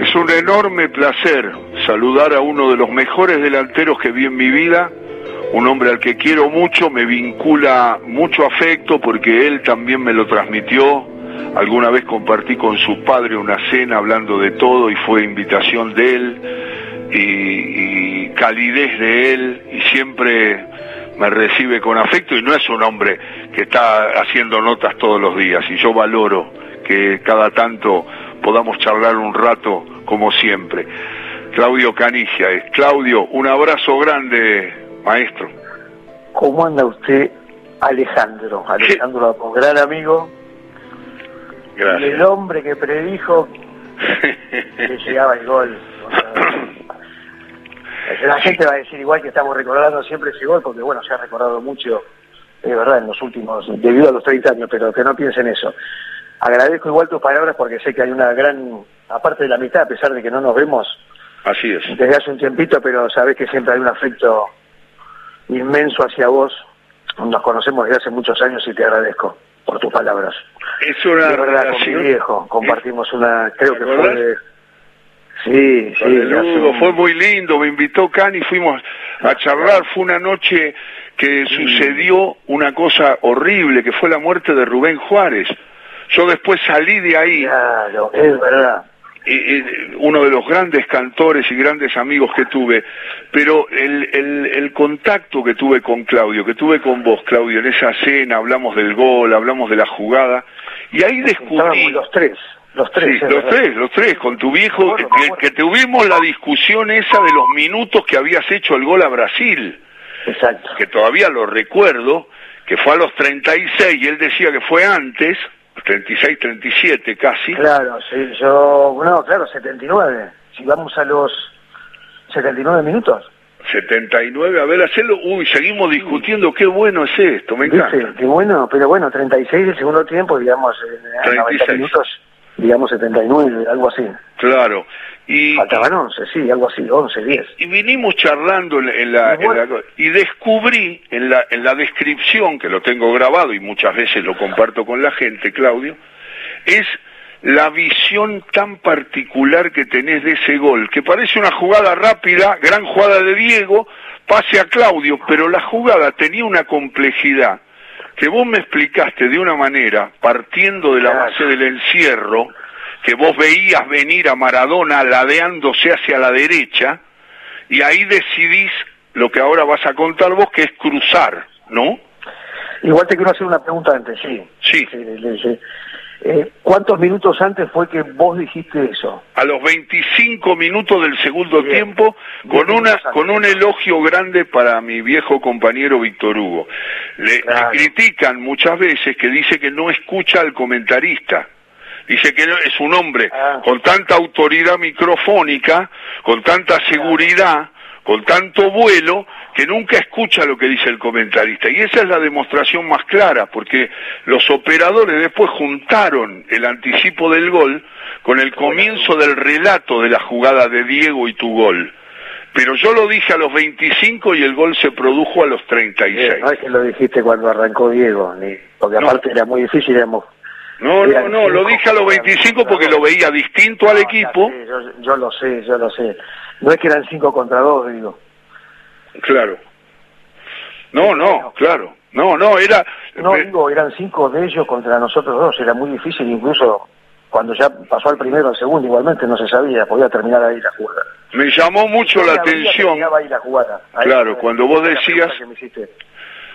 Es un enorme placer saludar a uno de los mejores delanteros que vi en mi vida, un hombre al que quiero mucho, me vincula mucho afecto porque él también me lo transmitió. Alguna vez compartí con su padre una cena hablando de todo y fue invitación de él y, y calidez de él y siempre me recibe con afecto y no es un hombre que está haciendo notas todos los días y yo valoro que cada tanto podamos charlar un rato como siempre. Claudio Canigia es. Claudio, un abrazo grande, maestro. ¿Cómo anda usted, Alejandro? Alejandro, un gran amigo. Gracias. El hombre que predijo que llegaba el gol. La gente va a decir igual que estamos recordando siempre ese gol, porque bueno, se ha recordado mucho, de verdad, en los últimos, debido a los 30 años, pero que no piensen eso. Agradezco igual tus palabras porque sé que hay una gran, aparte de la mitad, a pesar de que no nos vemos Así es. desde hace un tiempito, pero sabes que siempre hay un afecto inmenso hacia vos. Nos conocemos desde hace muchos años y te agradezco por tus palabras. Es una de verdad, con mi relación- viejo, compartimos una, creo ¿Te que fue de... Sí, sí, hace fue muy lindo, me invitó Cani, fuimos a charlar, fue una noche que sucedió una cosa horrible, que fue la muerte de Rubén Juárez. Yo después salí de ahí, Claro, es verdad. y- y uno de los grandes cantores y grandes amigos que tuve, pero el, el, el contacto que tuve con Claudio, que tuve con vos, Claudio, en esa cena, hablamos del gol, hablamos de la jugada, y ahí descubrí... Los tres, los tres. Sí, los verdad. tres, los tres, con tu viejo, que, que tuvimos la discusión esa de los minutos que habías hecho el gol a Brasil, Exacto. que todavía lo recuerdo, que fue a los 36 y él decía que fue antes, 36, 37 casi. Claro, sí, yo, no, claro, 79. Si vamos a los 79 minutos, 79, a ver, hacerlo, uy, seguimos discutiendo, qué bueno es esto, me encanta. ¿viste? Qué bueno, pero bueno, 36 del segundo tiempo, digamos, en 90 36. minutos, digamos 79, algo así. Claro, y, Faltaban 11, sí, algo así, 11, 10. y vinimos charlando en, en la, bueno. en la- y descubrí en la, en la descripción, que lo tengo grabado y muchas veces lo comparto con la gente, Claudio, es la visión tan particular que tenés de ese gol, que parece una jugada rápida, gran jugada de Diego, pase a Claudio, pero la jugada tenía una complejidad que vos me explicaste de una manera, partiendo de la base del encierro, que vos veías venir a Maradona ladeándose hacia la derecha, y ahí decidís lo que ahora vas a contar vos, que es cruzar, ¿no? Igual te quiero hacer una pregunta antes, sí. Sí. Sí. Eh, ¿Cuántos minutos antes fue que vos dijiste eso? a los 25 minutos del segundo Bien. tiempo con una con un elogio grande para mi viejo compañero Víctor Hugo. Le, Claro. le critican muchas veces que dice que no escucha al comentarista. Dice que es un hombre Ah. con tanta autoridad microfónica, con tanta seguridad, con tanto vuelo, que nunca escucha lo que dice el comentarista. Y esa es la demostración más clara, porque los operadores después juntaron el anticipo del gol con el comienzo del relato de la jugada de Diego y tu gol. Pero yo lo dije a los 25 y el gol se produjo a los 36. Eh, no es que lo dijiste cuando arrancó Diego, ni, porque No. aparte era muy difícil, éramos... No, no, no, lo dije a los jugadores, 25 porque lo veía distinto al equipo. sé, yo, yo lo sé, yo lo sé. No es que eran cinco contra dos, digo. Claro. No, no, claro. No, no, era... No, digo, eran cinco de ellos contra nosotros dos, era muy difícil, incluso cuando ya pasó al primero al segundo, igualmente no se sabía, podía terminar ahí la jugada. Me llamó mucho la atención ahí la jugada. Ahí Claro, cuando vos decías-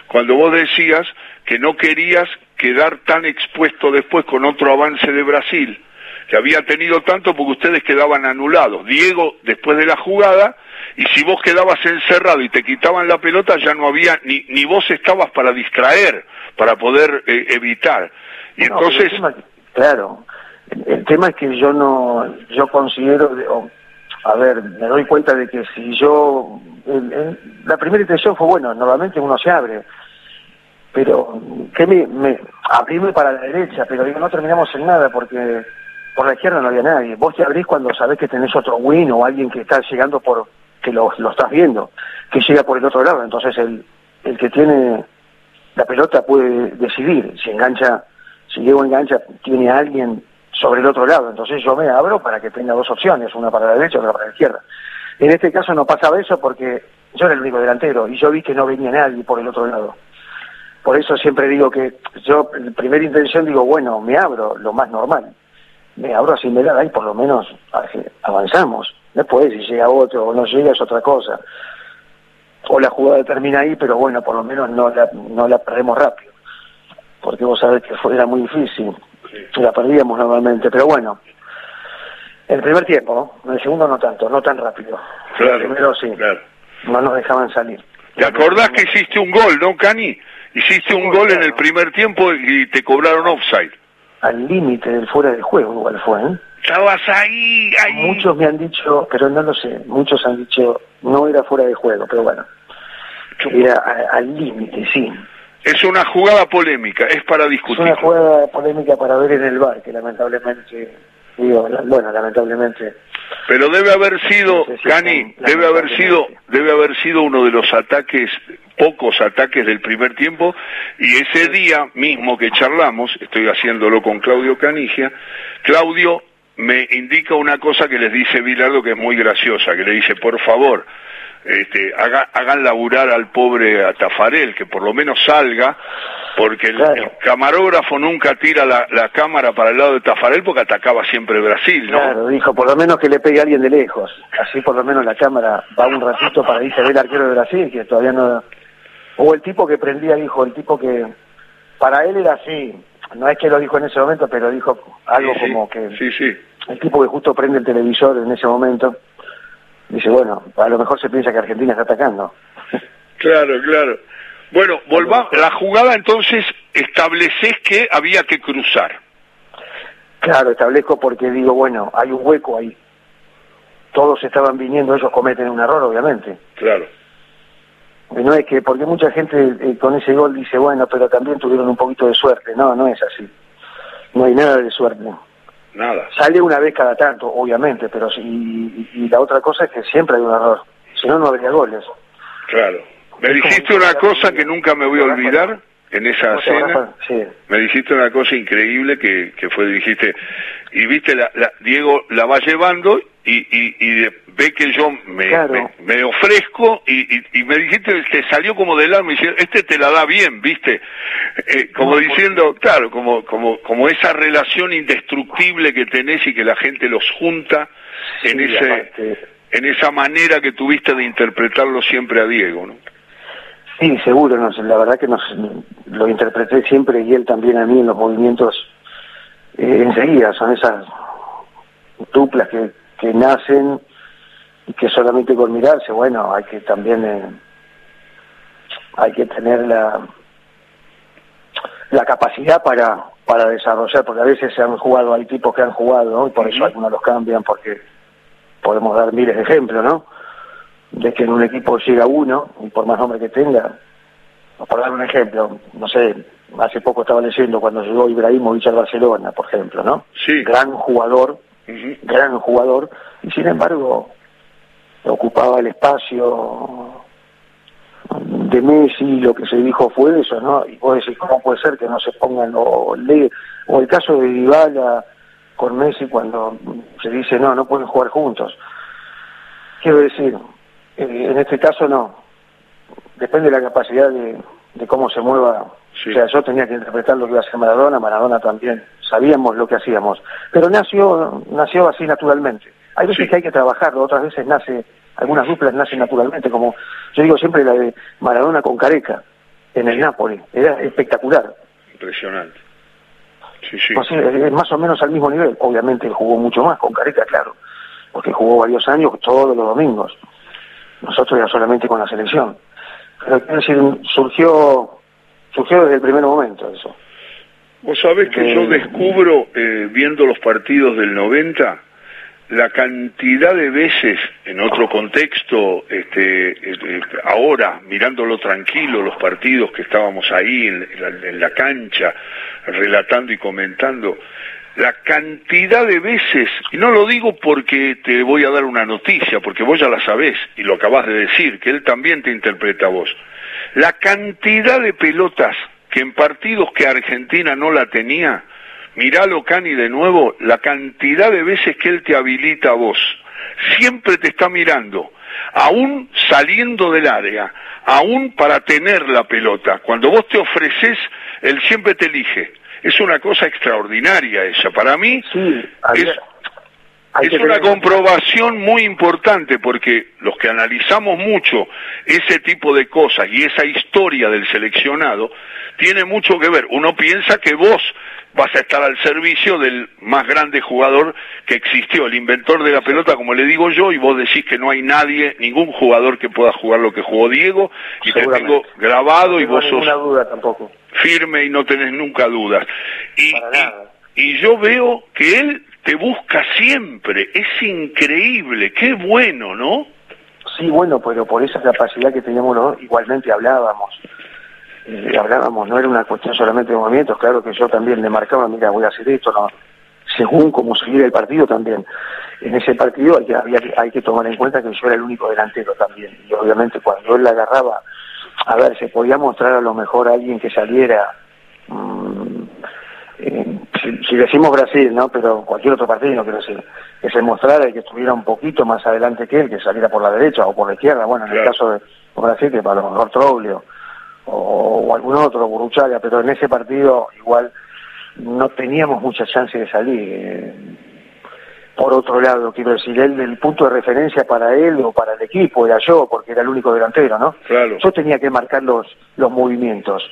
cuando vos decías que no querías quedar tan expuesto después con otro avance de Brasil, que había tenido tanto porque ustedes quedaban anulados. Diego después de la jugada, y si vos quedabas encerrado y te quitaban la pelota, ya no había, ni, ni vos estabas para distraer, para poder eh, evitar. Y No, entonces, tema- claro, el, el tema es que yo no, yo considero, de- a ver, me doy cuenta de que si yo, el- el- la primera intención fue, bueno, normalmente uno se abre, pero que me, me abrirme para la derecha, pero digo, no terminamos en nada porque por la izquierda no había nadie. Vos te abrís cuando sabés que tenés otro win o alguien que está llegando por, que lo, lo estás viendo, que llega por el otro lado, entonces el, el que tiene la pelota puede decidir si engancha, si Diego engancha, tiene a alguien sobre el otro lado. Entonces yo me abro para que tenga dos opciones, una para la derecha y otra para la izquierda. En este caso no pasaba eso porque yo era el único delantero y yo vi que no venía nadie por el otro lado. Por eso siempre digo que yo, en primera intención digo, bueno, me abro, lo más normal. Me abro así me da ahí por lo menos avanzamos. Después, si llega otro o no llega, es otra cosa. O la jugada termina ahí, pero bueno, por lo menos no la, no la perdemos rápido. Porque vos sabés que fue, era muy difícil. La perdíamos normalmente, pero bueno. El primer tiempo, en el segundo no tanto, no tan rápido. Claro, el primero sí. claro. No nos dejaban salir. ¿Te acordás que hiciste un gol, no, Cani? Hiciste un gol en el primer tiempo y te cobraron offside. Al límite del fuera del juego igual fue, ¿eh? Estabas ahí, ahí. Muchos me han dicho, pero no lo sé, muchos han dicho, no era fuera de juego, pero bueno, era a- al límite, sí. Es una jugada polémica, es para Es discutir. una jugada polémica para ver en el bar, que lamentablemente, digo, bueno, lamentablemente, Pero debe haber sido, No sé si Cani, debe haber sido, debe haber sido uno de los ataques, pocos ataques del primer tiempo, y ese día mismo que charlamos, estoy haciéndolo con Claudio Canigia, Claudio me indica una cosa que les dice Bilardo que es muy graciosa, que le dice, por favor, este, haga- hagan laburar al pobre a Tafarel, que por lo menos salga, porque el, Claro. el camarógrafo nunca tira la, la cámara para el lado de Tafarel porque atacaba siempre Brasil, ¿no? claro, dijo, por lo menos que le pegue a alguien de lejos, así por lo menos la cámara va un ratito para irse a ver el arquero de Brasil, que todavía no... O el tipo que prendía, dijo, el tipo que, para él era así, no es que lo dijo en ese momento, pero dijo algo sí, como que... Sí, sí. el tipo que justo prende el televisor en ese momento, dice, bueno, a lo mejor se piensa que Argentina está atacando. Claro, claro. Bueno, volvamos. La jugada entonces estableces que había que cruzar. Claro, establezco porque digo, bueno, hay un hueco ahí. Todos estaban viniendo, ellos cometen un error, obviamente. Claro. Y no es que, porque mucha gente eh, con ese gol dice, bueno, pero también tuvieron un poquito de suerte. No, no es así. No hay nada de suerte. Nada. Sale una vez cada tanto, obviamente, pero y, y la otra cosa es que siempre hay un error. Si no, no habría goles. Claro. Me Es dijiste un una cosa que nunca me voy a olvidar en esa ¿Cómo te cena. Sí. Me dijiste una cosa increíble que, que fue, dijiste, y viste, la, la- Diego la va llevando y, y, y de- ve que yo me, Claro. me, me ofrezco y, y, y me dijiste que salió como del alma y dice, este te la da bien, viste, Eh, como diciendo, claro, como, como, como esa relación indestructible que tenés y que la gente los junta en ese, aparte- en esa manera que tuviste de interpretarlo siempre a Diego, ¿no? Sí, seguro, no sé, la verdad que nos, lo interpreté siempre y él también a mí en los movimientos eh, enseguida, son esas duplas que, que nacen y que solamente con mirarse, bueno, hay que también, eh, hay que tener la, la capacidad para, para desarrollar, porque a veces se han jugado, hay tipos que han jugado, ¿no? y por eso algunos los cambian, porque podemos dar miles de ejemplos, ¿no? De que en un equipo llega uno, y por más nombre que tenga, por dar un ejemplo, no sé, hace poco estaba leyendo cuando llegó Ibrahimovic al Barcelona, por ejemplo, ¿no? Sí. Gran jugador, Gran jugador, y sin embargo ocupaba el espacio de Messi, lo que se dijo fue eso, ¿no? Y vos decís, ¿cómo puede ser que no se pongan o le o el caso de Dybala con Messi cuando se dice, no, no pueden jugar juntos? Quiero decir, eh, en este caso no. Depende de la capacidad de cómo se mueva. Sí. O sea, yo tenía que interpretar lo que iba a hacer Maradona, Maradona también. Sabíamos lo que hacíamos. Pero nació, nació así naturalmente. Hay veces Sí. que hay que trabajarlo, otras veces nace, algunas duplas nacen naturalmente, como yo digo siempre la de Maradona con Careca en el Napoli. Era espectacular. Impresionante. Sí, sí. Sea, es más o menos al mismo nivel. Obviamente jugó mucho más con Careca, claro, porque jugó varios años todos los domingos. Nosotros ya solamente con la selección. Pero quiero decir, surgió, surgió desde el primer momento eso. Vos sabés que yo Eh, descubro, eh, viendo los partidos del 90, la cantidad de veces, en otro contexto, este, eh, ahora, mirándolo tranquilo, los partidos que estábamos ahí en, en la, en la cancha, relatando y comentando, la cantidad de veces, y no lo digo porque te voy a dar una noticia, porque vos ya la sabés y lo acabás de decir, que él también te interpreta a vos, la cantidad de pelotas que en partidos que Argentina no la tenía, miralo Cani de nuevo, la cantidad de veces que él te habilita a vos. Siempre te está mirando, aún saliendo del área, aún para tener la pelota. Cuando vos te ofreces, él siempre te elige. Es una cosa extraordinaria esa. Para mí Sí, es, hay es una comprobación muy importante porque los que analizamos mucho ese tipo de cosas y esa historia del seleccionado tiene mucho que ver. Uno piensa que vos vas a estar al servicio del más grande jugador que existió, el inventor de la pelota, como le digo yo, y vos decís que no hay nadie, ningún jugador que pueda jugar lo que jugó Diego, y te tengo grabado no y vos sos ninguna duda tampoco. firme y no tenés nunca dudas. Y yo veo que él te busca siempre, es increíble, qué bueno, ¿no? Sí, bueno, pero por esa capacidad que teníamos igualmente hablábamos. Eh, hablábamos, no era una cuestión solamente de movimientos, claro que yo también le marcaba, mira, voy a hacer esto, según cómo seguir el partido también. En ese partido hay que, tomar en cuenta que yo era el único delantero también, y obviamente cuando él la agarraba, a ver, se podía mostrar a lo mejor a alguien que saliera, mm, si, si decimos Brasil, ¿no? Pero cualquier otro partido, no quiero decir, que se mostrara y que estuviera un poquito más adelante que él, que saliera por la derecha o por la izquierda, bueno, en el caso de Brasil, que para lo mejor Troglio o, o algún otro, Burruchaga, pero en ese partido igual no teníamos mucha chance de salir. eh. Por otro lado, quiero decir, él, el punto de referencia para él o para el equipo era yo, porque era el único delantero, ¿no? Claro. Yo tenía que marcar los, los movimientos,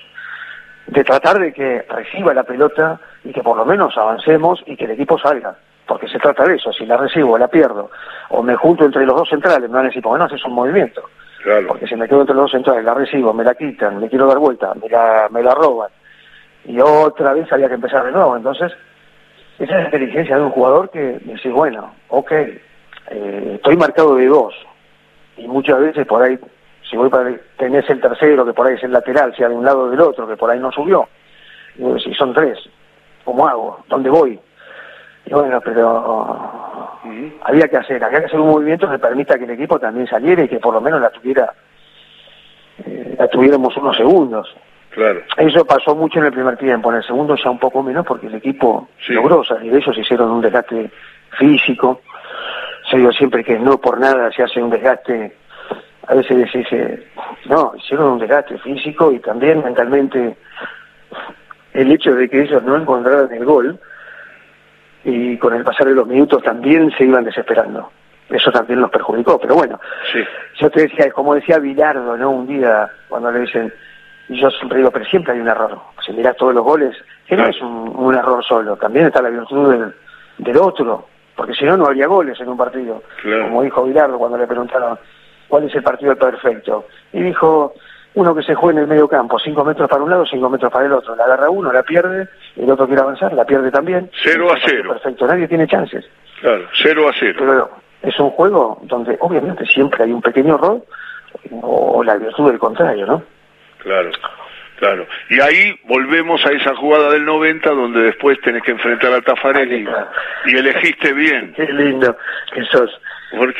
de tratar de que reciba la pelota y que por lo menos avancemos y que el equipo salga. Porque se trata de eso, si la recibo, la pierdo, o me junto entre los dos centrales, me van a decir, ¿por qué no haces un movimiento? Claro. Porque si me quedo entre los dos centrales, la recibo, me la quitan, me quiero dar vuelta, me la, me la roban, y otra vez había que empezar de nuevo. Entonces, esa es la inteligencia de un jugador que dice, bueno, ok, eh, estoy marcado de dos, y muchas veces por ahí, si voy para tenés el tercero, que por ahí es el lateral, sea de un lado o del otro, que por ahí no subió, y vos decís, son tres, ¿cómo hago? ¿Dónde voy? Y bueno, pero había que hacer, había que hacer un movimiento que permita que el equipo también saliera y que por lo menos la tuviera, eh, la tuviéramos unos segundos. Claro. Eso pasó mucho en el primer tiempo, en el segundo ya un poco menos porque el equipo Sí. logró salir. Ellos hicieron un desgaste físico. Se digo siempre que no por nada se hace un desgaste. A veces decís, eh, no, hicieron un desgaste físico y también mentalmente el hecho de que ellos no encontraran el gol y con el pasar de los minutos también se iban desesperando. Eso también los perjudicó, pero bueno, Sí. yo te decía, como decía Bilardo, ¿no? Un día, cuando le dicen, y yo siempre digo, pero siempre hay un error. Si mirás todos los goles, que no es un, un error solo, también está la virtud del, del otro, porque si no, no habría goles en un partido. Claro. Como dijo Bilardo cuando le preguntaron, ¿cuál es el partido perfecto? Y dijo, uno que se juega en el medio campo, cinco metros para un lado, cinco metros para el otro. La agarra uno, la pierde, el otro quiere avanzar, la pierde también. Cero a Es un partido cero. Perfecto, nadie tiene chances. Claro. Cero a cero. Pero es un juego donde obviamente siempre hay un pequeño error o la virtud del contrario, ¿no? Claro. Claro. Y ahí volvemos a esa jugada del 90 donde después tenés que enfrentar a Tafarelli y elegiste bien. Qué lindo que sos. Por,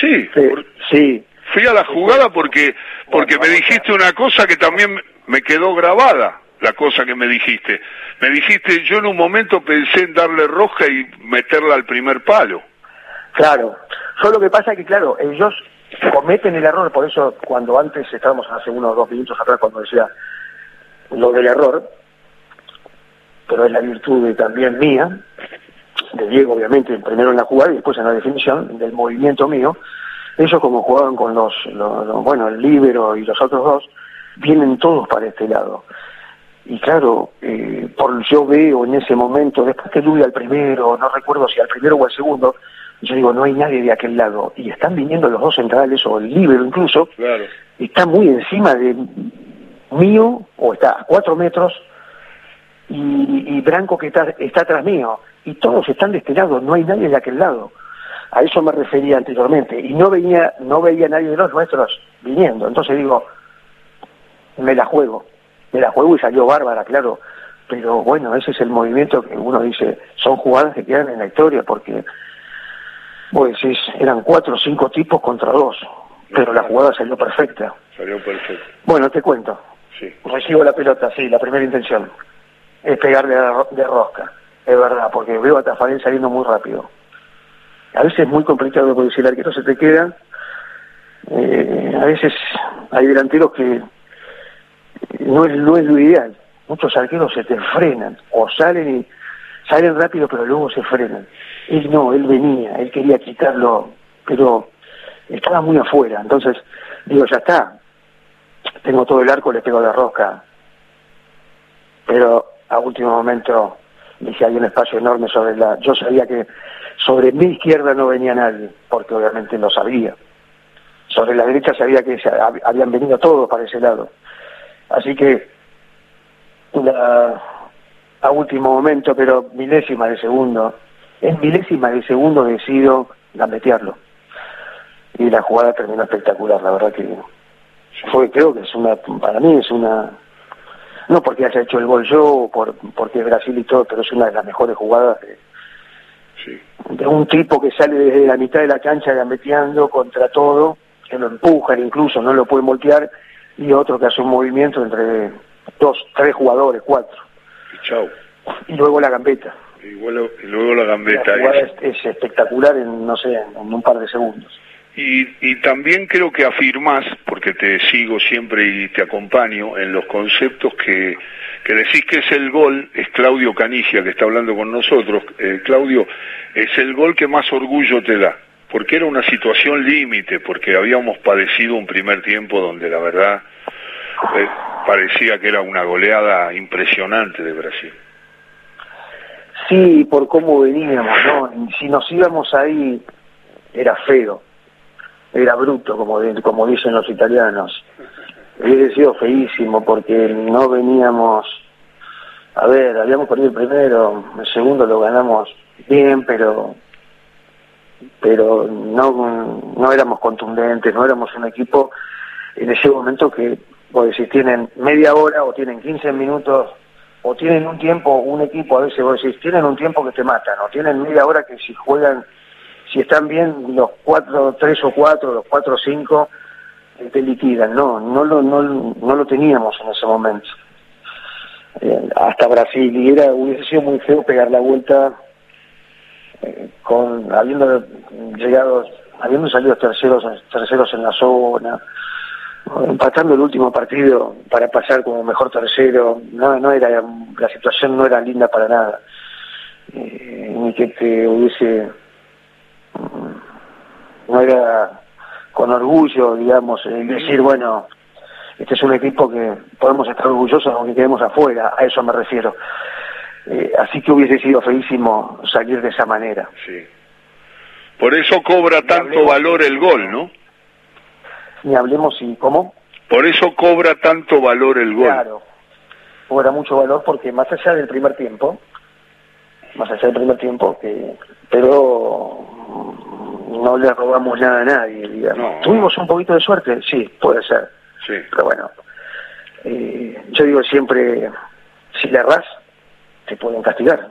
sí, Sí, por- sí, fui a la jugada porque porque me dijiste una cosa que también me quedó grabada, la cosa que me dijiste. Me dijiste, yo en un momento pensé en darle roja y meterla al primer palo. claro. Solo que pasa que, claro, ellos cometen el error, por eso cuando antes estábamos hace unos dos minutos atrás cuando decía lo del error, pero es la virtud también mía, de Diego obviamente, primero en la jugada y después en la definición, del movimiento mío, ellos como jugaban con los, los- los- bueno, el líbero y los otros dos, vienen todos para este lado. Y claro, eh, por yo veo en ese momento, después que Luis al primero, no recuerdo si al primero o al segundo, yo digo, no hay nadie de aquel lado. Y están viniendo los dos centrales, o el líbero incluso, Claro. está muy encima de mío, o está a cuatro metros, y, y Branco que está, está atrás mío, y todos están de este lado, no hay nadie de aquel lado. A eso me refería anteriormente, y no veía, no veía nadie de los nuestros viniendo. Entonces digo, me la juego, me la juego y salió bárbara, claro. Pero bueno, ese es el movimiento que uno dice, son jugadas que quedan en la historia, porque, pues eran cuatro o cinco tipos contra dos, pero la jugada salió perfecta. Salió perfecto. Bueno, te cuento. Sí. Recibo la pelota, sí, la primera intención es pegarle de rosca. es verdad, porque veo a Tafarel saliendo muy rápido. A veces es muy complicado porque si el arquero se te queda, eh, a veces hay delanteros que no es, no es lo ideal. Muchos arqueros se te frenan o salen y salen rápido pero luego se frenan. Él no, él venía, él quería quitarlo, pero estaba muy afuera. Entonces, digo, ya está, tengo todo el arco, le pego la rosca. Pero a último momento dije, hay un espacio enorme sobre la... Yo sabía que sobre mi izquierda no venía nadie, porque obviamente lo sabía. Sobre la derecha sabía que habían venido todos para ese lado. Así que a último momento, pero milésima de segundo, en milésima de segundo decido gambetearlo. Y la jugada terminó espectacular, la verdad que fue, creo que es una, para mí es una, no porque haya hecho el gol yo, por, porque Brasil y todo, pero es una de las mejores jugadas de, de un tipo que sale desde la mitad de la cancha gambeteando contra todo, que lo empujan incluso, no lo pueden voltear, y otro que hace un movimiento entre dos, tres jugadores, cuatro. Y chau. Y luego la gambeta. Y luego, luego la gambeta. La es, es, espectacular en, no sé, en un par de segundos. Y, y también creo que afirmás, porque te sigo siempre y te acompaño en los conceptos que, que decís que es el gol, es Claudio Canicia que está hablando con nosotros, eh, Claudio, es el gol que más orgullo te da, porque era una situación límite, porque habíamos padecido un primer tiempo donde la verdad eh, parecía que era una goleada impresionante de Brasil. Sí, por cómo veníamos, ¿no? Si nos íbamos ahí, era feo era bruto, como, como dicen los italianos. Hubiese sido feísimo porque no veníamos, a ver, habíamos perdido el primero, el segundo lo ganamos bien, pero pero no, no éramos contundentes, no éramos un equipo en ese momento que, vos decís, tienen media hora o tienen 15 minutos o tienen un tiempo, un equipo a veces vos decís, tienen un tiempo que te matan, o tienen media hora que si juegan si están bien los cuatro, tres o cuatro, los cuatro o cinco, eh, te liquidan. No, no lo, no, no lo teníamos en ese momento. Eh, hasta Brasil, y hubiese sido muy feo pegar la vuelta eh, con habiendo llegado, habiendo salido terceros, terceros en la zona, empatando el último partido para pasar como mejor tercero, no, no era, la situación no era linda para nada. ni que te hubiese no era con orgullo, digamos, decir, bueno, este es un equipo que podemos estar orgullosos aunque quedemos afuera, a eso me refiero. Eh, así que hubiese sido feísimo salir de esa manera. Sí. Por eso cobra tanto valor el gol, ¿no? Ni hablemos y cómo. Por eso cobra tanto valor el gol. Claro, cobra mucho valor porque más allá del primer tiempo, más allá del primer tiempo, que pero no le robamos nada a nadie, digamos. ¿Tuvimos un poquito de suerte? Sí, puede ser. Sí. Pero bueno, eh, yo digo siempre, si le erras, te pueden castigar.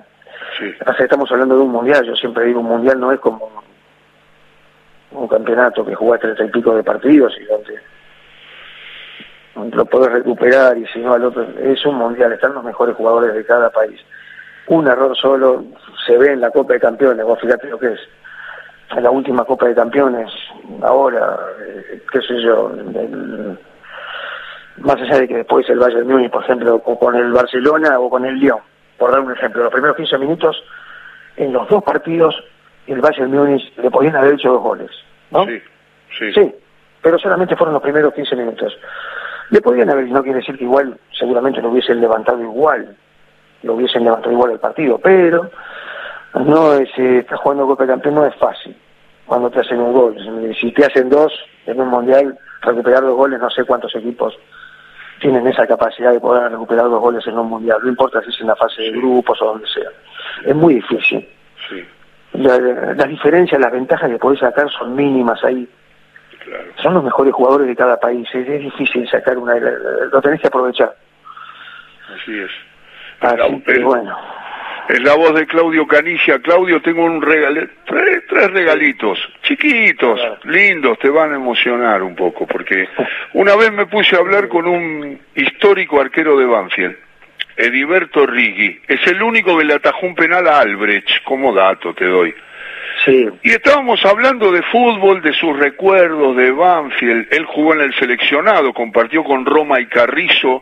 Sí. estamos hablando de un mundial, yo siempre digo, un mundial no es como un campeonato que jugás treinta y pico de partidos y donde lo podés recuperar y si no al otro, es un mundial, están los mejores jugadores de cada país. Un error solo se ve en la Copa de Campeones, vos fíjate lo que es en la última Copa de Campeones, ahora, eh, qué sé yo, más allá de que después el Bayern Múnich, por ejemplo, con el Barcelona o con el Lyon, por dar un ejemplo, los primeros 15 minutos, en los dos partidos, el Bayern Múnich le podían haber hecho dos goles, ¿no? Sí, sí. Sí, pero solamente fueron los primeros 15 minutos. Le podían haber, no quiere decir que igual, seguramente lo hubiesen levantado igual, lo hubiesen levantado igual el partido, pero no es, eh, estás jugando Copa de Campeón no es fácil cuando te hacen un gol. Si te hacen dos en un mundial, recuperar dos goles, no sé cuántos equipos tienen esa capacidad de poder recuperar dos goles en un mundial, no importa si es en la fase de grupos o donde sea. Es muy difícil. Sí. las diferencias, las ventajas que podés sacar son mínimas ahí. Son los mejores jugadores de cada país. Es, difícil sacar una. Lo tenés que aprovechar. Así es. Así que, bueno. Es la voz de Claudio Canicia. Claudio, tengo un regalo, tres, tres regalitos, chiquitos, lindos, te van a emocionar un poco, porque una vez me puse a hablar con un histórico arquero de Banfield, Ediberto Rigui. Es el único que le atajó un penal a Albrecht, como dato te doy. Sí. Y estábamos hablando de fútbol, de sus recuerdos, de Banfield. Él jugó en el seleccionado, compartió con Roma y Carrizo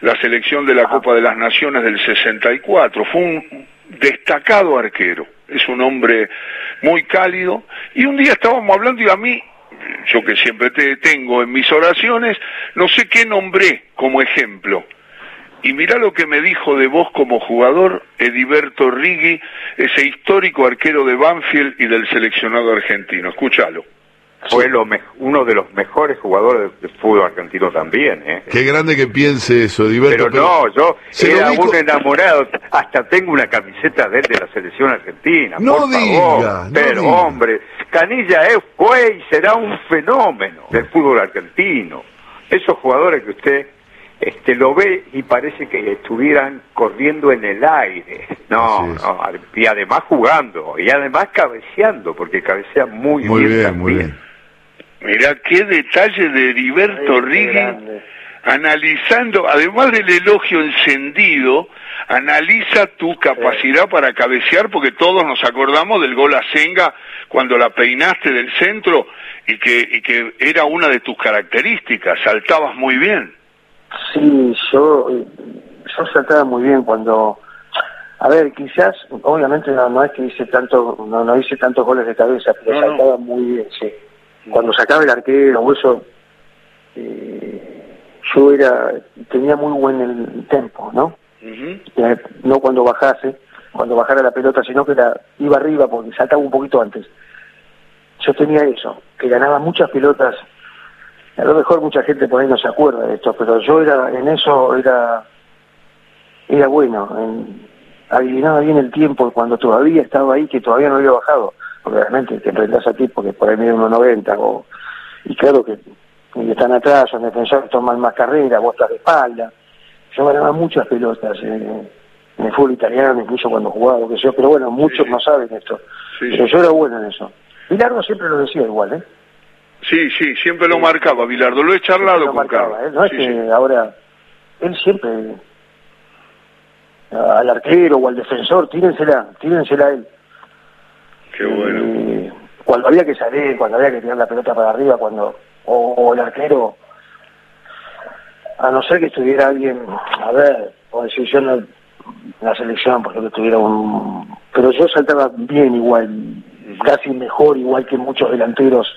la selección de la Copa de las Naciones del 64. Fue un destacado arquero. Es un hombre muy cálido. Y un día estábamos hablando y a mí, yo que siempre te tengo en mis oraciones, no sé qué nombré como ejemplo. Y mirá lo que me dijo de vos como jugador Ediberto Rigui, ese histórico arquero de Banfield y del seleccionado argentino. Escúchalo. Fue lo me- uno de los mejores jugadores de, fútbol argentino también, ¿eh? Qué grande que piense eso, Ediberto. Pero no, yo era dijo- un enamorado. Hasta tengo una camiseta de él de la selección argentina. No por diga, favor. no Pero diga. hombre, Canilla es, fue y será un fenómeno del fútbol argentino. Esos jugadores que usted este, lo ve y parece que estuvieran corriendo en el aire. No, no, y además jugando, y además cabeceando, porque cabecea muy, Muy bien, también. muy bien. Mirá qué detalle de Heriberto grande. analizando, además del elogio encendido, analiza tu capacidad para cabecear, porque todos nos acordamos del gol a Senga cuando la peinaste del centro y que, y que era una de tus características, saltabas muy bien. Sí, yo, yo saltaba muy bien cuando, a ver, quizás, obviamente no, no es que hice tanto, no, no hice tantos goles de cabeza, pero No, saltaba muy bien, sí. Cuando sacaba el arquero eso, eh, yo era, tenía muy buen el tempo, ¿no? Eh, no cuando bajase, cuando bajara la pelota, sino que la, iba arriba porque saltaba un poquito antes. Yo tenía eso, que ganaba muchas pelotas. A lo mejor mucha gente por ahí no se acuerda de esto, pero yo era en eso era era bueno, en- adivinaba bien el tiempo cuando todavía estaba ahí, que todavía no había bajado. Porque realmente te enfrentás a ti porque por ahí mide 1.90 o, y claro que y están atrás, son defensores, toman más carrera, vos estás de espalda. Yo ganaba muchas pelotas eh, en el fútbol italiano, incluso cuando jugaba, lo que sea, pero bueno, muchos sí. no saben esto. Sí, pero yo era bueno en eso. Y Largo siempre lo decía igual, ¿eh? Sí, sí, siempre lo marcaba, Bilardo. Lo he charlado Lo con marcaba, Carlos. ¿eh? No es Sí, que sí. ahora, él siempre, al arquero o al defensor, tírensela, tírensela a él. Qué bueno. Eh, cuando había que salir, cuando había que tirar la pelota para arriba, cuando o, o el arquero, a no ser que estuviera alguien, a ver, o decir yo en la selección, porque que tuviera un... Pero yo saltaba bien igual, casi mejor, igual que muchos delanteros,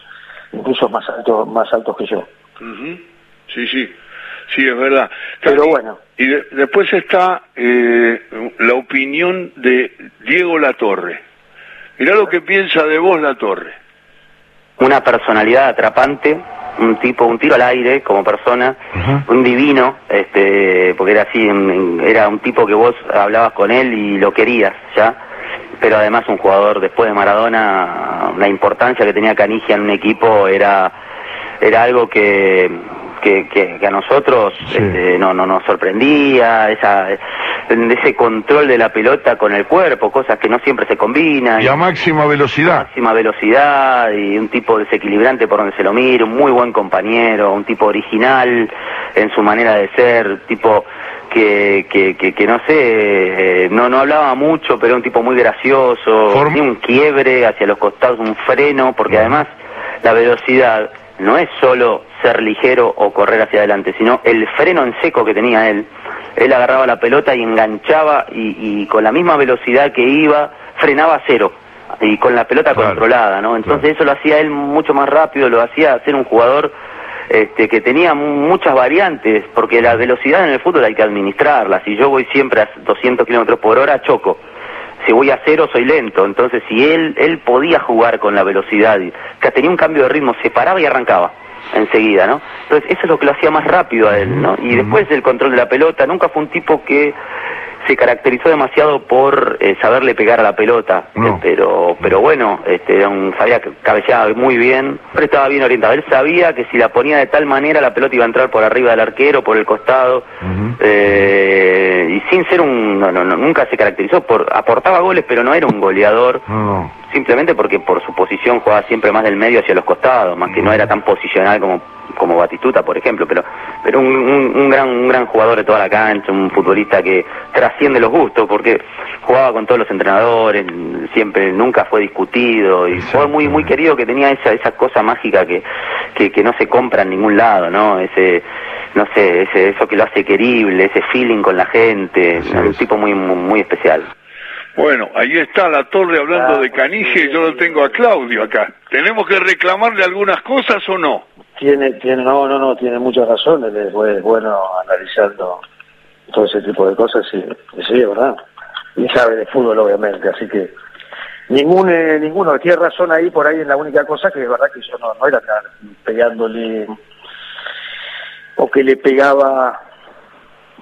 incluso más altos, más altos que yo. Ujú. Sí, sí, sí, es verdad. Pero Y- bueno. Y de- después está eh, la opinión de Diego Latorre. Mirá lo que piensa de vos Latorre. una personalidad atrapante, un tipo, un tiro al aire como persona, un divino, este, porque era así, un- era un tipo que vos hablabas con él y lo querías, ¿ya? Pero además un jugador, después de Maradona, la importancia que tenía Canigia en un equipo era, era algo que, que, que- que a nosotros este, no, no nos sorprendía, esa, ese control de la pelota con el cuerpo, cosas que no siempre se combinan Y a máxima velocidad. máxima velocidad y un tipo desequilibrante por donde se lo mire, un muy buen compañero, un tipo original en su manera de ser, tipo que, que, que, que no sé, eh, no, no hablaba mucho, pero era un tipo muy gracioso, Form- tenía un quiebre hacia los costados, un freno, porque además la velocidad no es solo ser ligero o correr hacia adelante, sino el freno en seco que tenía él. Él agarraba la pelota y enganchaba y, y con la misma velocidad que iba, frenaba a cero y con la pelota Claro, controlada, ¿no? Entonces eso lo hacía él mucho más rápido, lo hacía ser un jugador este, que tenía mu- muchas variantes, porque la velocidad en el fútbol hay que administrarla. Si yo voy siempre a 200 kilómetros por hora, choco. Si voy a cero, soy lento. Entonces, si él, él podía jugar con la velocidad, tenía un cambio de ritmo, se paraba y arrancaba enseguida, ¿no? Entonces, eso es lo que lo hacía más rápido a él, ¿no? Y después el control de la pelota, nunca fue un tipo que se caracterizó demasiado por eh, saberle pegar a la pelota, No. Eh, pero pero bueno, este, era un, sabía que cabeceaba muy bien, pero estaba bien orientado. Él sabía que si la ponía de tal manera la pelota iba a entrar por arriba del arquero, por el costado, eh, y sin ser un, no, no, no, nunca se caracterizó por, aportaba goles, pero no era un goleador, No, no. Simplemente porque por su posición jugaba siempre más del medio hacia los costados, más que no era tan posicional como como Batistuta, por ejemplo, pero pero un, un, un gran un gran jugador de toda la cancha, un futbolista que trasciende los gustos, porque jugaba con todos los entrenadores, siempre nunca fue discutido y fue muy muy querido que tenía esa esa cosa mágica que, que, que no se compra en ningún lado, ¿no? Ese no sé, ese, eso que lo hace querible, ese feeling con la gente, un tipo muy, muy, muy especial. Bueno, ahí está la torre hablando Ah, de Canigia y yo lo tengo a Claudio acá. ¿Tenemos que reclamarle algunas cosas o no? Tiene, tiene, no, no, no, tiene muchas razones, es bu- es bueno analizando todo ese tipo de cosas, sí, sí, es verdad. Y sabe de fútbol, obviamente, así que ningún, eh, ninguno tiene razón ahí, por ahí es la única cosa que es verdad que yo no, no era pegándole o que le pegaba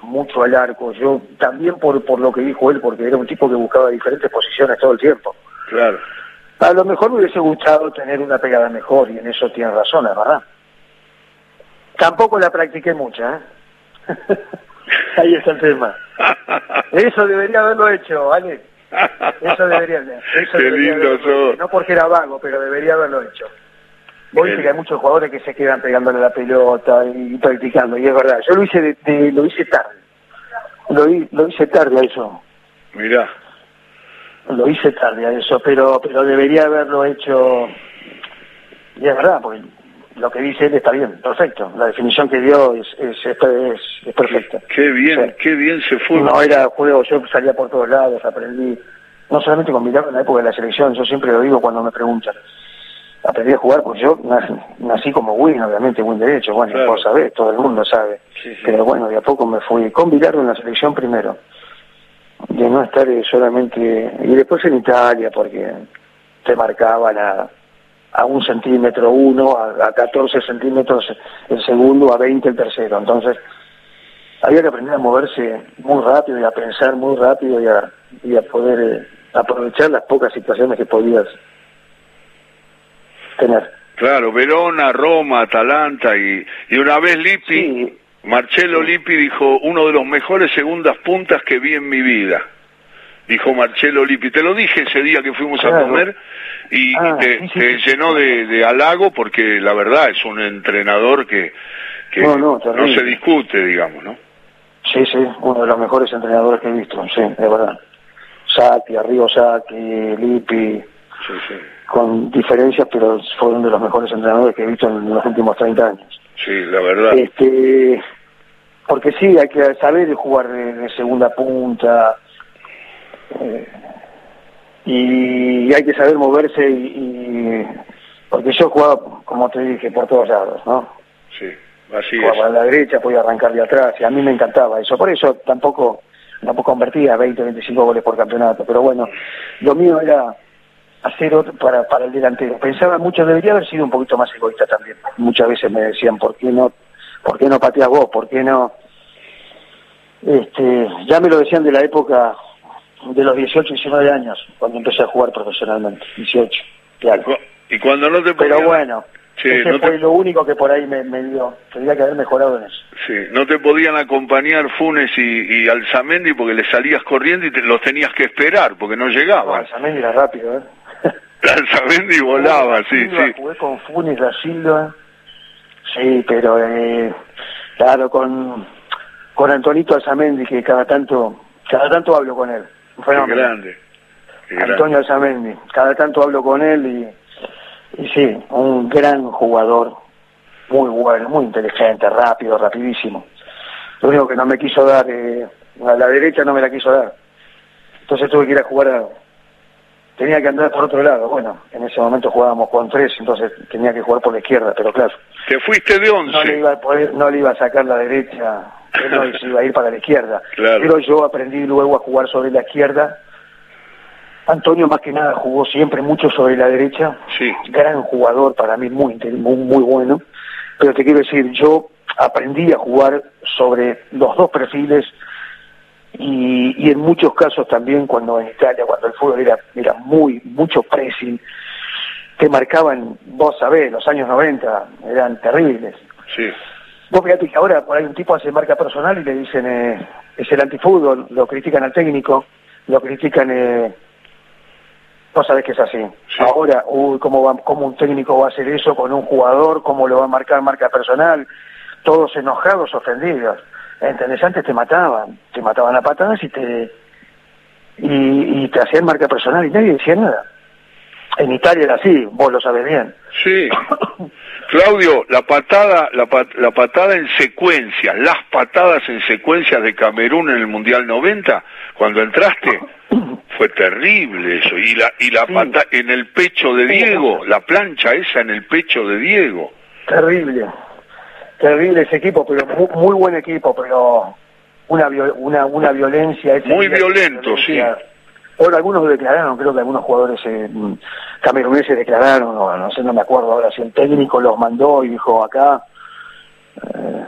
mucho al arco. Yo también por, por lo que dijo él, porque era un tipo que buscaba diferentes posiciones todo el tiempo. Claro. A lo mejor me hubiese gustado tener una pegada mejor y en eso tiene razón, es verdad. Tampoco la practiqué mucha, ¿eh? Ahí está el tema. Eso debería haberlo hecho, ¿vale? Eso debería, eso Qué debería lindo haberlo hecho. No porque era vago, pero debería haberlo hecho. Qué viste que hay muchos jugadores que se quedan pegándole la pelota y practicando, y es verdad. Yo lo hice de- de- lo hice tarde. Lo, lo hice tarde a eso. Mirá. Lo hice tarde a eso, pero pero debería haberlo hecho. Y es verdad, porque lo que dice él está bien, perfecto. La definición que dio es, es, es, es- perfecta. Qué bien, qué bien se fue. No era juego, yo salía por todos lados, aprendí, no solamente con Milagro en la época de la selección, yo siempre lo digo cuando me preguntan. Aprendí a jugar, pues yo nací, como win, obviamente win derecho, bueno, Claro. vos sabés, todo el mundo sabe. Sí, sí. Pero bueno, de a poco me fui con Bilardo en la selección primero, de no estar eh, solamente, y después en Italia, porque te marcaban a, a un centímetro uno, a, a 14 centímetros el segundo, a 20 el tercero, entonces había que aprender a moverse muy rápido y a pensar muy rápido y a, y a poder eh, aprovechar las pocas situaciones que podías tener. Claro, Verona, Roma, Atalanta y, y una vez Lippi, Sí, Marcelo Lippi dijo, uno de los mejores segundas puntas que vi en mi vida. Dijo Marcelo Lippi. Te lo dije ese día que fuimos a comer y, y Ah, te, sí, sí, te sí. llenó de, de halago porque la verdad es un entrenador que, que No, se discute, digamos, ¿no? sí, sí, uno de los mejores entrenadores que he visto, sí, de verdad. Saki, Arrigo Saki, Lippi, Sí, sí. Con diferencias, pero fueron de los mejores entrenadores que he visto en los últimos 30 años. Sí, la verdad. Este, porque sí, hay que saber jugar de, de segunda punta eh, y hay que saber moverse y, y- porque yo jugaba, como te dije, por todos lados, ¿no? Sí, así Jugaba es. para la derecha, podía arrancar de atrás y a mí me encantaba eso. Por eso tampoco tampoco convertía 20, 25 goles por campeonato, pero bueno, lo mío era hacer otro para, para el delantero. Pensaba mucho, debería haber sido un poquito más egoísta también. Muchas veces me decían, ¿por qué no, por qué no pateas vos? ¿Por qué no? Este, ya me lo decían de la época de los 18, 19 años, cuando empecé a jugar profesionalmente, 18. claro. Y cuando no te Pero bueno, Sí, ese no te- fue lo único que por ahí me, me dio. Tendría que haber mejorado en eso. Sí, no te podían acompañar Funes y, y Alzamendi porque le salías corriendo y te- los tenías que esperar porque no llegaban. Alzamendi era rápido, ¿eh? Alzamendi volaba, sí, Silva, sí. Jugué con Funes da Silva. Sí, pero eh, claro, con, con Antonito Alzamendi, que cada tanto, cada tanto hablo con él. Un Qué grande. Qué grande. Antonio Alzamendi. Cada tanto hablo con él y, y sí, un gran jugador, muy bueno, muy inteligente, rápido, rapidísimo. Lo único que no me quiso dar, eh, a la derecha no me la quiso dar. Entonces tuve que ir a jugar a... Tenía que andar por otro lado. Bueno, en ese momento jugábamos con tres, entonces tenía que jugar por la izquierda, pero claro, Te fuiste de no le once. iba a poder, no le iba a sacar la derecha, él no se iba a ir para la izquierda. Claro. Pero yo aprendí luego a jugar sobre la izquierda. Antonio más que nada jugó siempre mucho sobre la derecha. Sí. Gran jugador para mí, muy, muy, muy bueno. Pero te quiero decir, yo aprendí a jugar sobre los dos perfiles y, y en muchos casos también cuando en Italia, cuando el fútbol era, era muy, mucho pressing, te marcaban, vos sabés, los años 90 eran terribles. Sí. Vos fíjate que ahora por ahí un tipo hace marca personal y le dicen eh, es el antifútbol, lo critican al técnico, lo critican eh, Vos sabés que es así. Ahora, uy, ¿cómo, va, ¿cómo un técnico va a hacer eso con un jugador? ¿Cómo lo va a marcar marca personal? Todos enojados, ofendidos. ¿Entendés? Antes te mataban, te mataban a patadas y te y, y te hacían marca personal y nadie decía nada. En Italia era así, vos lo sabés bien. Sí. Claudio, la patada, la, pat- la patada en secuencia, las patadas en secuencia de Camerún en el Mundial 90, cuando entraste, fue terrible eso. Y la, y la Sí. pata en el pecho de Diego, la plancha esa en el pecho de Diego. Terrible, terrible ese equipo, pero muy, muy buen equipo, pero una una, una violencia. ese Muy violento, violencia. Ahora algunos lo declararon, creo que algunos jugadores eh, mm, cameruneses declararon, o no sé, no me acuerdo ahora si el técnico los mandó y dijo acá eh,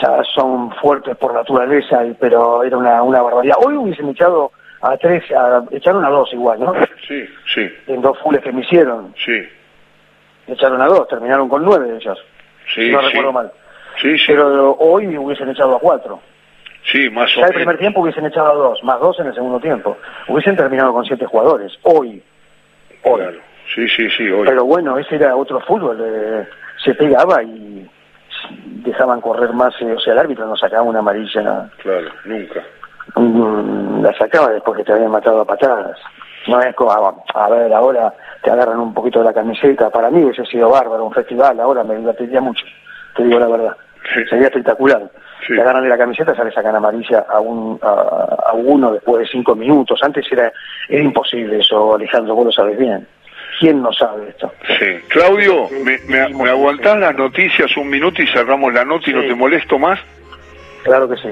ya son fuertes por naturaleza, pero era una, una barbaridad. Hoy hubiesen echado a tres, a- echaron a dos igual, ¿no? Sí, sí, En dos fules que me hicieron, sí, echaron a dos, terminaron con nueve de ellos, sí, si no sí. recuerdo mal. Sí, sí, Pero hoy hubiesen echado a cuatro. sí, más o Ya el primer menos. tiempo hubiesen echado a dos, más dos en el segundo tiempo. Hubiesen terminado con siete jugadores. Hoy. Hoy. Claro. Sí, sí, sí, hoy. Pero bueno, ese era otro fútbol. eh, se pegaba y dejaban correr más. eh, o sea, el árbitro no sacaba una amarilla. Claro, nunca. mm, La sacaba después que te habían matado a patadas. No es como, a, a ver, ahora te agarran un poquito de la camiseta. Para mí hubiese sido bárbaro un festival. Ahora me divertiría mucho. Te digo la verdad. Sí. Sería espectacular. Sí. Te agarran de la camiseta, ya le sacan amarilla a, un, a, a uno después de cinco minutos. Antes era, era imposible eso, Alejandro, vos lo sabes bien. ¿Quién no sabe esto? Sí. Claudio, ¿me, me, me aguantás las noticias un minuto y cerramos la nota y no te molesto más? Claro que sí.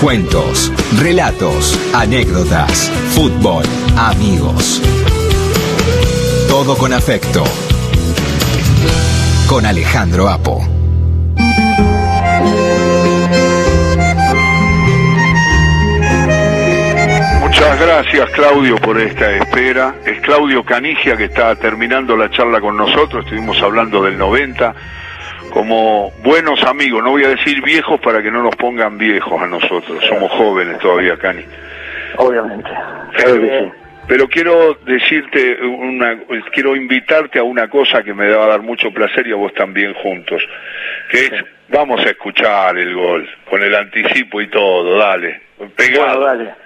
Cuentos, relatos, anécdotas, fútbol, amigos. Todo con afecto. Con Alejandro Apo. Muchas gracias Claudio por esta espera. Es Claudio Canigia que está terminando la charla con nosotros. Estuvimos hablando del 90 como buenos amigos. No voy a decir viejos para que no nos pongan viejos a nosotros. Somos jóvenes todavía, Cani. Obviamente. Sí. Pero quiero decirte una, quiero invitarte a una cosa que me va a dar mucho placer y a vos también juntos, que es, vamos a escuchar el gol, con el anticipo y todo, dale, pegado. Bueno, dale.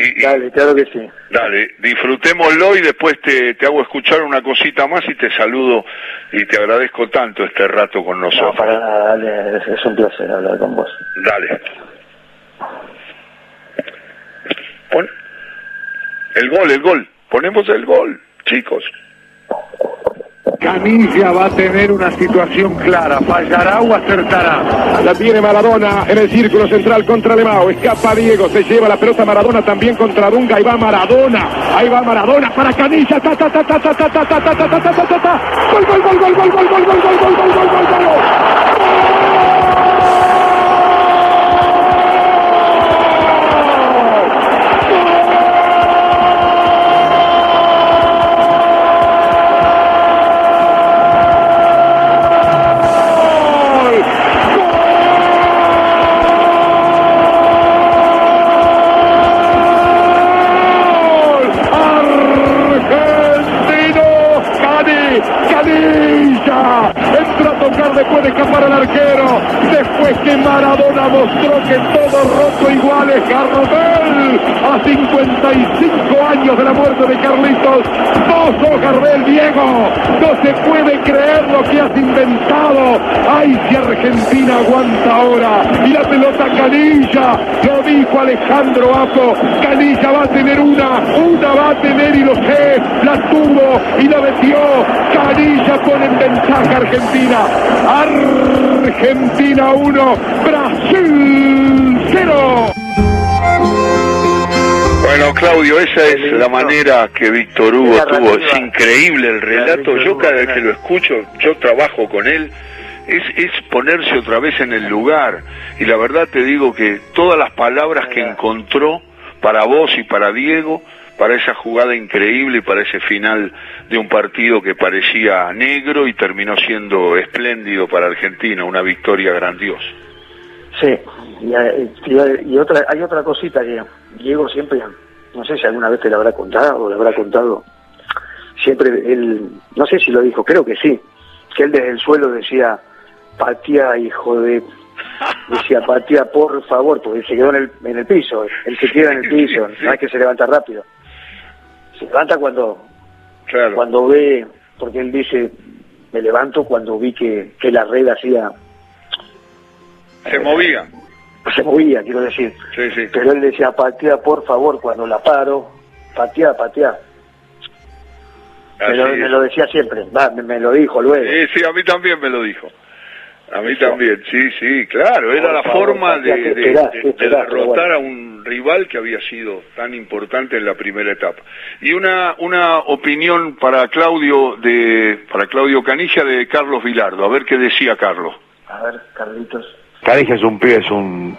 Y- Dale, claro que sí. Dale, disfrutémoslo y después te, te hago escuchar una cosita más y te saludo y te agradezco tanto este rato con No, nosotros. para nada, dale. Es, es un placer hablar con vos. Dale. Pon el gol, el gol. Ponemos el gol, chicos. Canilla va a tener una situación clara, fallará o acertará. La tiene Maradona en el círculo central contra Lemao. Escapa Diego, se lleva la pelota Maradona también contra Dunga. Ahí va Maradona, ahí va Maradona para Canilla. A tocar después de escapar al arquero. Después que Maradona mostró que todo roto igual es Gardel a 55 años de la muerte de Carlitos. Sos Gardel Diego. No se puede creer lo que has inventado. Ay si Argentina aguanta ahora. Y la pelota Canilla. Lo dijo Alejandro Apo. Canilla va a tener una una va a tener y lo sé la tuvo y la metió Canilla pone en ventaja Argentina Argentina 1 Brasil 0 Bueno, Claudio, esa es la manera que Víctor Hugo tuvo. Es increíble el relato. Yo cada vez que lo escucho, yo trabajo con él. Es, es ponerse otra vez en el lugar. Y la verdad te digo que todas las palabras que encontró para vos y para Diego, para esa jugada increíble y para ese final de un partido que parecía negro y terminó siendo espléndido para Argentina, una victoria grandiosa. Sí, y, eh, y- y otra, hay otra cosita que Diego siempre no sé si alguna vez te lo habrá contado o le habrá contado, siempre él, no sé si lo dijo, creo que sí, que él desde el suelo decía, patía hijo de... Decía, patía por favor, porque se quedó en el, en el piso, él se queda en el piso, no es que se levanta rápido. Se levanta cuando, Claro. cuando ve, porque él dice, me levanto cuando vi que, que la red hacía, Se movía. se movía, quiero decir. Sí, sí. Pero él decía, patea por favor, cuando la paro, patea, patea. Me lo, me lo decía siempre, va, me, me lo dijo luego. Sí, sí, a mí también me lo dijo. A mí también, sí, sí, claro. Era Por la favor, forma de, Katia, ¿qué de- derrotar bueno. a un rival que había sido tan importante en la primera etapa. Y una una opinión para Claudio de para Claudio Canilla de Carlos Vilardo. A ver qué decía Carlos. A ver, Carlitos. Canija es un pibe, es un...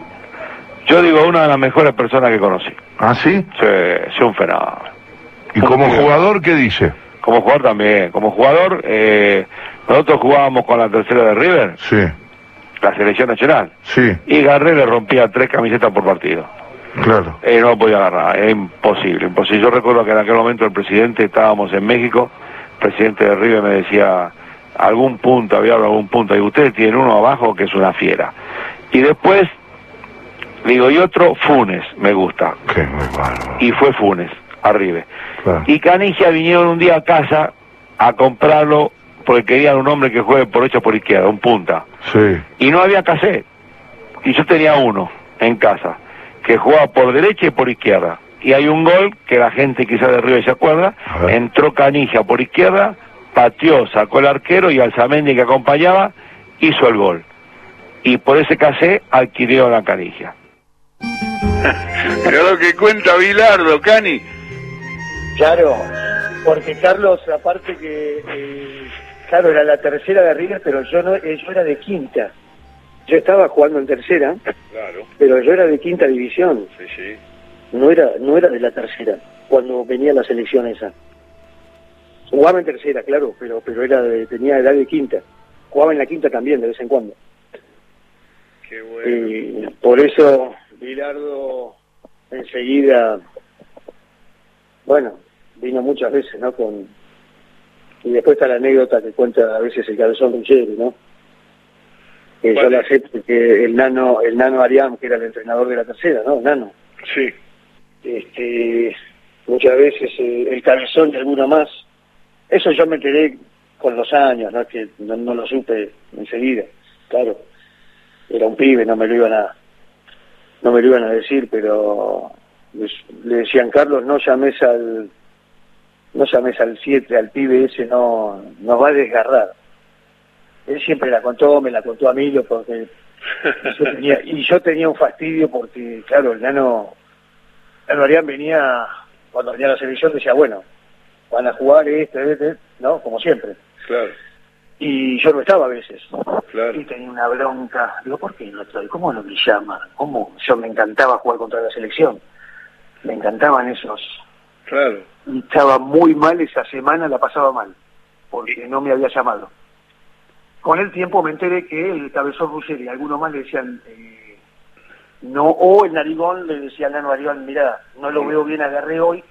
Yo digo, una de las mejores personas que conocí. ¿Ah, sí? Sí, es un fenómeno. ¿Y como jugador qué dice? Como jugador también. Como jugador, eh, nosotros jugábamos con la tercera de River, Sí, la selección nacional. sí, Y Garré le rompía tres camisetas por partido. Claro. Eh, no lo podía agarrar, es imposible, imposible. Yo recuerdo que en aquel momento el presidente, estábamos en México, el presidente de River me decía, algún punto, había algún punto, y ustedes tienen uno abajo que es una fiera. Y después, digo, y otro, Funes, me gusta. Qué muy bárbaro. Y fue Funes, arriba. Claro. Y Canigia vinieron un día a casa a comprarlo porque querían un hombre que juegue por hecho por izquierda, un punta. Sí, Y no había cassette. Y yo tenía uno en casa, que jugaba por derecha y por izquierda. Y hay un gol que la gente quizás de River se acuerda. Entró Canija por izquierda, pateó, sacó el arquero y Alzamendi que acompañaba hizo el gol. Y por ese cassette adquirió la Canija. Pero lo que cuenta Vilardo, Cani. Claro, porque Carlos, aparte que, eh, claro, era la tercera de River, pero yo no, eh, yo era de quinta. Yo estaba jugando en tercera, Claro, pero yo era de quinta división, sí, sí. no era, no era de la tercera, cuando venía la selección esa. Jugaba en tercera, claro, pero, pero era de- tenía edad de quinta. Jugaba en la quinta también, de vez en cuando. Qué bueno. Y por eso Bilardo enseguida, bueno, vino muchas veces, ¿no? Con y después está la anécdota que cuenta a veces el cabezón Ruggeri, ¿no? Que yo ¿Cuál la sé porque el nano, el nano Ariam, que era el entrenador de la tercera, ¿no? El nano. Sí, Este, muchas veces eh, el cabezón y alguno más. Eso yo me enteré con los años, no que no, no lo supe enseguida, claro. Era un pibe, no me lo iban a no me lo iban a decir, pero les- le decían Carlos, no llames al no llames al 7, al pibe ese no nos va a desgarrar. Él siempre la contó, me la contó a mí, porque yo tenía, y yo tenía un fastidio porque, claro, el nano, el Marián venía, cuando venía a la selección decía, bueno, van a jugar este, este, ¿no? Como siempre. claro, Y yo no estaba a veces. claro. Y tenía una bronca. Digo, ¿por qué no estoy? ¿Cómo no me llama? ¿Cómo? Yo me encantaba jugar contra la selección. Me encantaban esos. Claro. Y estaba muy mal esa semana, la pasaba mal. Porque no me había llamado. Con el tiempo me enteré que el cabezón Ruggeri y algunos más le decían, eh, no, o el narigón le decía al nano Arión, mira, no lo veo bien, agarré hoy,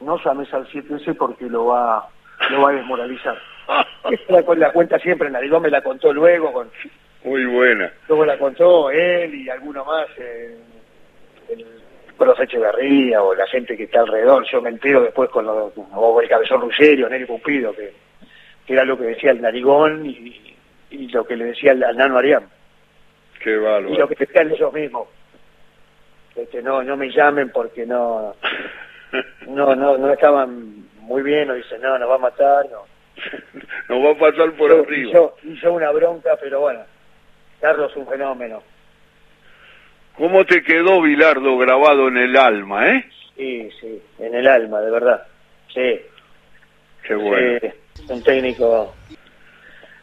no llames al 7S porque lo va, lo va a desmoralizar. Esta la, la cuenta siempre, el narigón me la contó luego, con, Muy buena. luego la contó él y alguno más, eh, el profe Echeverría o la gente que está alrededor, yo me entero después con lo, o el cabezón Ruggeri o Nelly Pupido, que, que era lo que decía el narigón y, y lo que le decía al, al nano Arián Qué y lo bárbaro. que decían ellos mismos. Este, no, no me llamen porque no, no, no, no estaban muy bien, o dicen, no, nos va a matar, no. Nos va a pasar por Yo- arriba. Hizo, hizo una bronca, pero bueno, Carlos un fenómeno. ¿Cómo te quedó Bilardo grabado en el alma, eh? Sí, sí, en el alma, de verdad. Sí, Qué bueno. sí, un técnico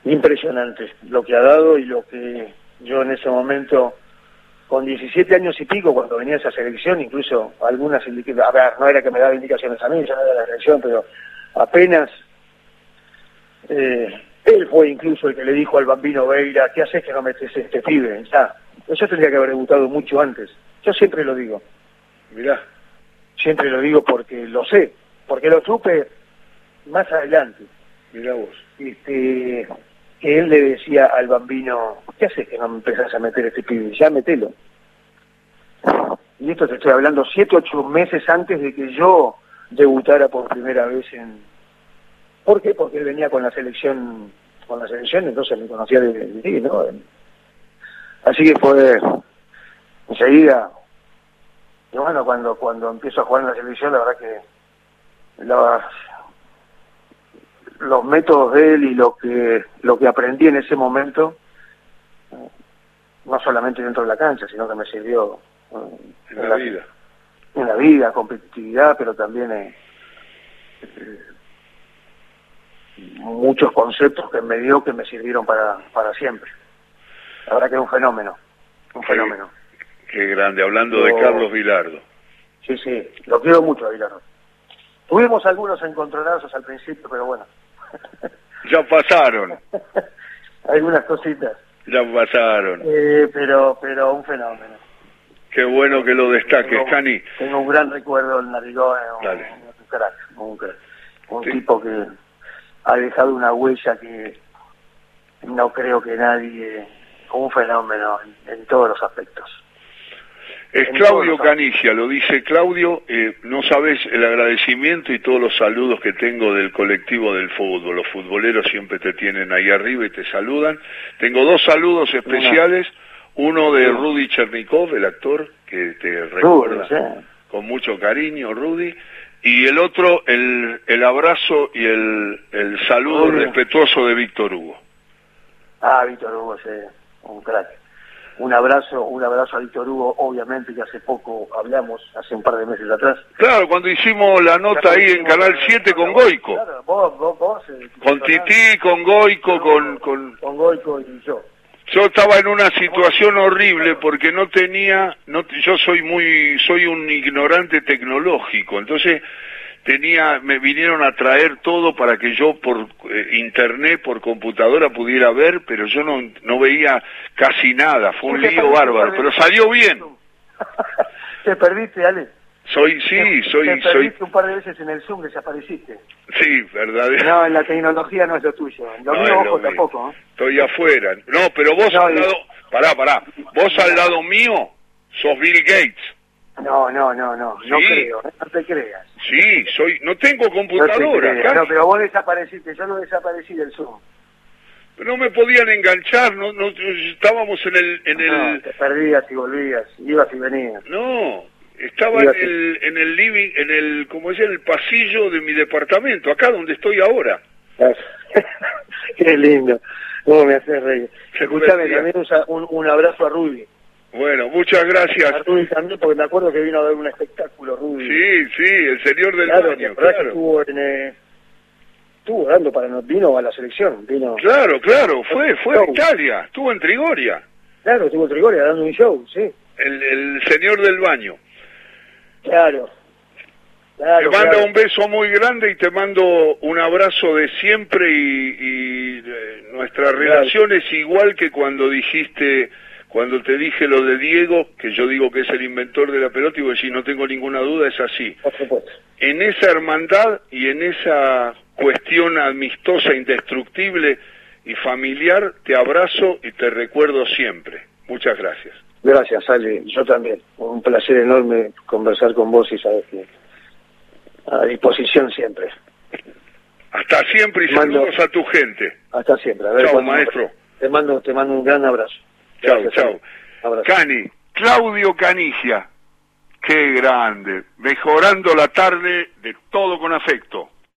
impresionante lo que ha dado y lo que yo en ese momento, con 17 años y pico, cuando venía esa selección, incluso algunas a ver, no era que me daba indicaciones a mí, yo no era la selección, pero apenas eh, él fue incluso el que le dijo al bambino Veira, ¿qué haces que no metes este pibe? Ya, yo tendría que haber debutado mucho antes. Yo siempre lo digo. Mirá. siempre lo digo porque lo sé, porque lo supe más adelante. Mira vos. Este, que él le decía al bambino, ¿qué haces que no me empezás a meter este pibe? Ya metelo. Y esto te estoy hablando siete, ocho meses antes de que yo debutara por primera vez en... ¿Por qué? Porque él venía con la selección, con la selección, entonces me conocía de, de, de- ¿no? Así que fue enseguida, y bueno, cuando, cuando empiezo a jugar en la selección, la verdad que las- los métodos de él y lo que, lo que aprendí en ese momento, no solamente dentro de la cancha, sino que me sirvió eh, En la vida. en la vida, competitividad, pero también eh, eh, muchos conceptos que me dio que me sirvieron para, para siempre. La verdad que es un fenómeno, un fenómeno. Qué grande, hablando de. Carlos Vilardo. Sí, sí, lo quiero mucho, Aguilar. Tuvimos algunos encontronazos al principio, pero bueno, Ya pasaron, algunas cositas, ya pasaron. eh, pero pero un fenómeno. Qué bueno que lo destaques, Tengo- Cani. Tengo un gran recuerdo del Narigón, un, Dale. un crack, un crack. Un Sí. tipo que ha dejado una huella que no creo que nadie, un fenómeno en, en todos los aspectos. Es Claudio Canigia, lo dice Claudio, eh, no sabes el agradecimiento y todos los saludos que tengo del colectivo del fútbol. Los futboleros siempre te tienen ahí arriba y te saludan. Tengo dos saludos especiales, uno de Rudy Chernikov, el actor, que te recuerda sí. con mucho cariño, Rudy, y el otro, el, el abrazo y el, el saludo Rudy. respetuoso de Víctor Hugo. Ah, Víctor Hugo, sí, un crack. Un abrazo, un abrazo a Víctor Hugo, obviamente que hace poco hablamos, hace un par de meses atrás. Claro, cuando hicimos la nota ahí en Canal 7 con Goico. Claro, vos, vos, vos. eh, Con Tití, con Goico, con, con... Con Goico y yo. Yo estaba en una situación horrible porque no tenía, no, yo soy muy, soy un ignorante tecnológico, entonces tenía, me vinieron a traer todo para que yo por eh, internet, por computadora pudiera ver, pero yo no, no veía casi nada, fue un lío bárbaro, pero salió bien. Te perdiste, Ale. Soy, sí, Te- soy, Te soy, perdiste un par de veces en el Zoom, desapareciste. sí, verdadero. No, en la tecnología no es lo tuyo. Lo No, mío, ojo, lo tampoco. ¿eh? Estoy afuera. No, pero vos No, al lado, pará, pará, vos al lado mío sos Bill Gates. No, no, no, no. No Sí. creo, ¿eh? no te creas. Sí, soy, no tengo No te computadora, casi. No, pero vos desapareciste, yo no desaparecí del Zoom. no me podían enganchar, no, no estábamos en el, en No, el, te perdías y volvías, ibas y venías. no, estaba en el, en el living, en el, como decía, en el pasillo de mi departamento, acá donde estoy ahora. Qué lindo. Vos me haces reír. Escuchame, también un, un, abrazo a Rudy. Bueno, muchas gracias. A Rudy también, porque me acuerdo que vino a ver un espectáculo, Rudy. Sí, sí, el señor del claro, baño, ¿te acordás que claro. estuvo en... eh, estuvo dando para... no- Vino a la selección, vino... Claro, claro, fue, fue a. Italia, estuvo en Trigoria, Claro, estuvo en Trigoria dando un show, sí. el, el señor del baño. Claro. Claro, te mando claro. un beso muy grande y te mando un abrazo de siempre y, y, eh, nuestra relación es igual que cuando dijiste, cuando te dije lo de Diego, que yo digo que es el inventor de la pelota y vos decís, no tengo ninguna duda, es así. Por supuesto. En esa hermandad y en esa cuestión amistosa, indestructible y familiar, te abrazo y te recuerdo siempre. Muchas gracias. Gracias, Ale. Yo también. Un placer enorme conversar con vos y sabes que a disposición siempre. Hasta siempre y Mando- saludos a tu gente. Hasta siempre. A ver Chao, maestro. Te mando, te mando un gran abrazo. Chao, chao. Cani, Claudio Canigia, qué grande, mejorando la tarde de todo con afecto.